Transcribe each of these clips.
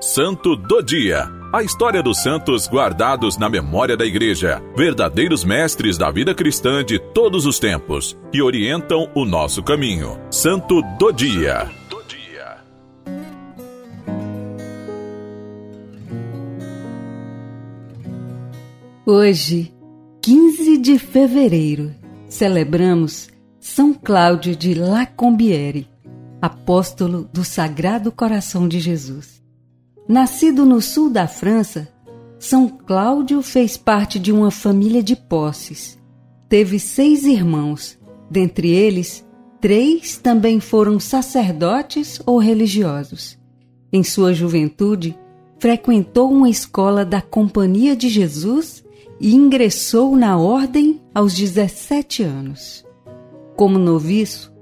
Santo do Dia. A história dos santos guardados na memória da Igreja, verdadeiros mestres da vida cristã de todos os tempos, que orientam o nosso caminho. Santo do Dia. Hoje, 15 de fevereiro, celebramos São Cláudio de Lacombiere, apóstolo do Sagrado Coração de Jesus. Nascido no sul da França, São Cláudio fez parte de uma família de posses. Teve seis irmãos, dentre eles, três também foram sacerdotes ou religiosos. Em sua juventude, frequentou uma escola da Companhia de Jesus e ingressou na ordem aos 17 anos. Como noviço,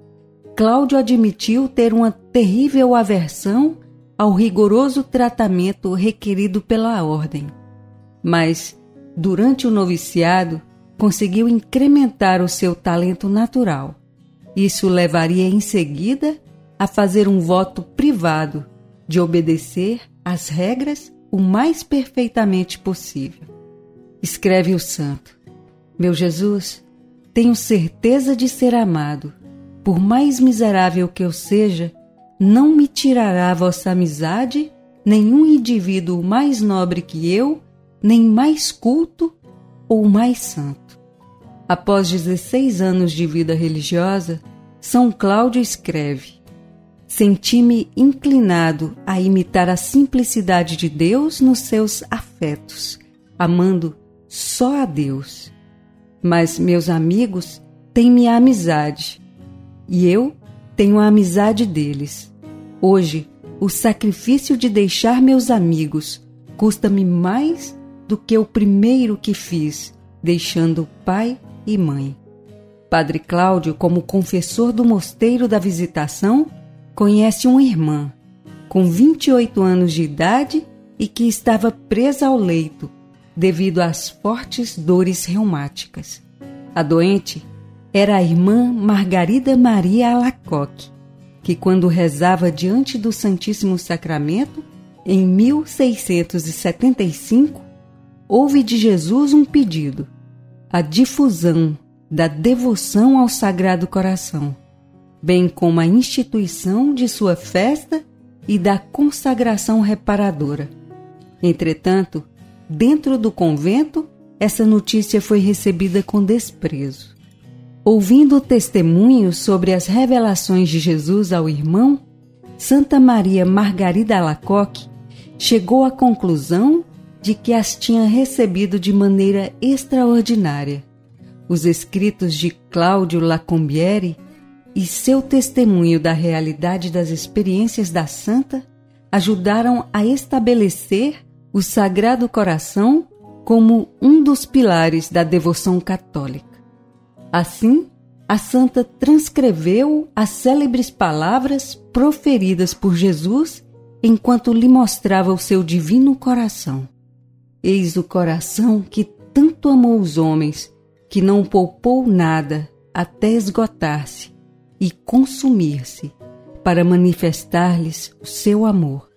Cláudio admitiu ter uma terrível aversão ao rigoroso tratamento requerido pela ordem. Mas, durante o noviciado, conseguiu incrementar o seu talento natural. Isso levaria em seguida a fazer um voto privado de obedecer às regras o mais perfeitamente possível. Escreve o santo: Meu Jesus, tenho certeza de ser amado. Por mais miserável que eu seja, não me tirará a vossa amizade nenhum indivíduo mais nobre que eu, nem mais culto ou mais santo. Após 16 anos de vida religiosa, São Cláudio escreve: Senti-me inclinado a imitar a simplicidade de Deus nos seus afetos, amando só a Deus. Mas meus amigos têm minha amizade, e eu tenho a amizade deles. Hoje, o sacrifício de deixar meus amigos custa-me mais do que o primeiro que fiz, deixando pai e mãe. Padre Cláudio, como confessor do Mosteiro da Visitação, conhece uma irmã, com 28 anos de idade e que estava presa ao leito devido às fortes dores reumáticas. A doente era a irmã Margarida Maria Alacoque, que quando rezava diante do Santíssimo Sacramento, em 1675, houve de Jesus um pedido, a difusão da devoção ao Sagrado Coração, bem como a instituição de sua festa e da consagração reparadora. Entretanto, dentro do convento, essa notícia foi recebida com desprezo. Ouvindo testemunhos sobre as revelações de Jesus ao irmão, Santa Maria Margarida Alacoque chegou à conclusão de que as tinha recebido de maneira extraordinária. Os escritos de Cláudio Lacombiere e seu testemunho da realidade das experiências da santa ajudaram a estabelecer o Sagrado Coração como um dos pilares da devoção católica. Assim, a santa transcreveu as célebres palavras proferidas por Jesus enquanto lhe mostrava o seu divino coração. Eis o coração que tanto amou os homens, que não poupou nada até esgotar-se e consumir-se, para manifestar-lhes o seu amor.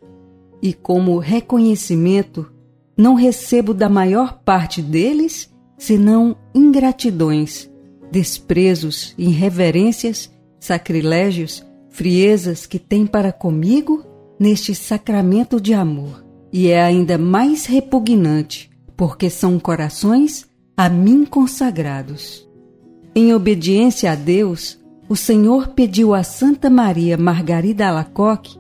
E como reconhecimento, não recebo da maior parte deles senão ingratidões desprezos, irreverências, sacrilégios, friezas que tem para comigo neste sacramento de amor. E é ainda mais repugnante, porque são corações a mim consagrados. Em obediência a Deus, o Senhor pediu a Santa Maria Margarida Alacoque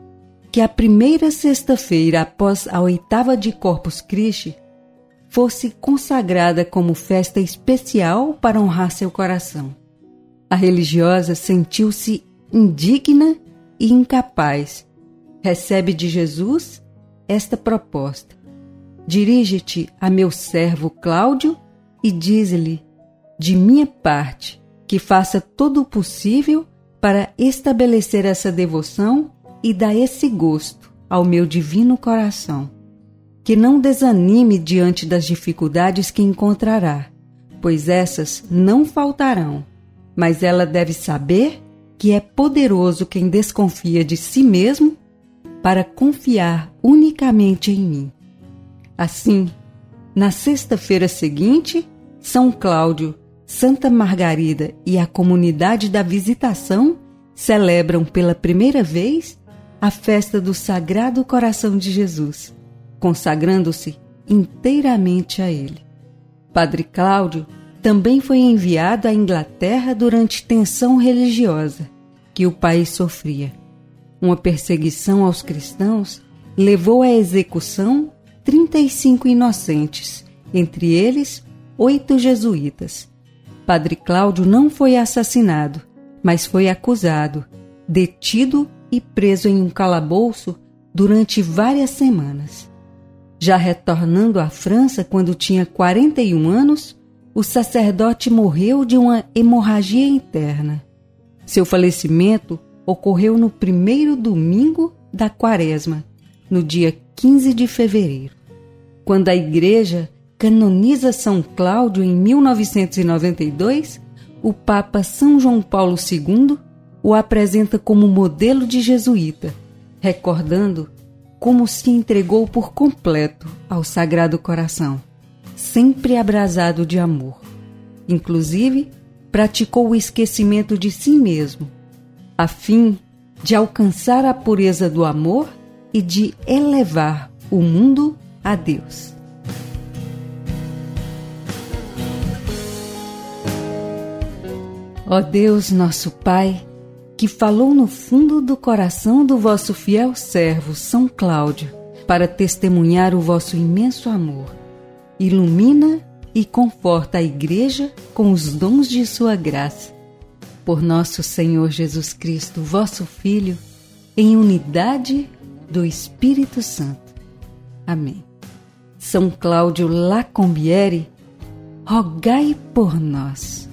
que a primeira sexta-feira após a oitava de Corpus Christi fosse consagrada como festa especial para honrar seu coração. A religiosa sentiu-se indigna e incapaz. Recebe de Jesus esta proposta: Dirige-te a meu servo Cláudio e diz-lhe, de minha parte, que faça todo o possível para estabelecer essa devoção e dar esse gosto ao meu divino coração que não desanime diante das dificuldades que encontrará, pois essas não faltarão. Mas ela deve saber que é poderoso quem desconfia de si mesmo para confiar unicamente em mim. Assim, na sexta-feira seguinte, São Cláudio, Santa Margarida e a comunidade da Visitação celebram pela primeira vez a festa do Sagrado Coração de Jesus, consagrando-se inteiramente a ele. Padre Cláudio também foi enviado à Inglaterra durante tensão religiosa que o país sofria. Uma perseguição aos cristãos levou à execução 35 inocentes, entre eles oito jesuítas. Padre Cláudio não foi assassinado, mas foi acusado, detido e preso em um calabouço durante várias semanas. Já retornando à França quando tinha 41 anos, o sacerdote morreu de uma hemorragia interna. Seu falecimento ocorreu no primeiro domingo da quaresma, no dia 15 de fevereiro. Quando a igreja canoniza São Cláudio em 1992, o Papa São João Paulo II o apresenta como modelo de jesuíta, recordando como se entregou por completo ao Sagrado Coração, sempre abrasado de amor. Inclusive, praticou o esquecimento de si mesmo, a fim de alcançar a pureza do amor e de elevar o mundo a Deus. Ó Deus, nosso Pai, que falou no fundo do coração do vosso fiel servo São Cláudio, para testemunhar o vosso imenso amor. Ilumina e conforta a Igreja com os dons de sua graça. Por nosso Senhor Jesus Cristo, vosso Filho, em unidade do Espírito Santo. Amém. São Cláudio Lacombiere, rogai por nós.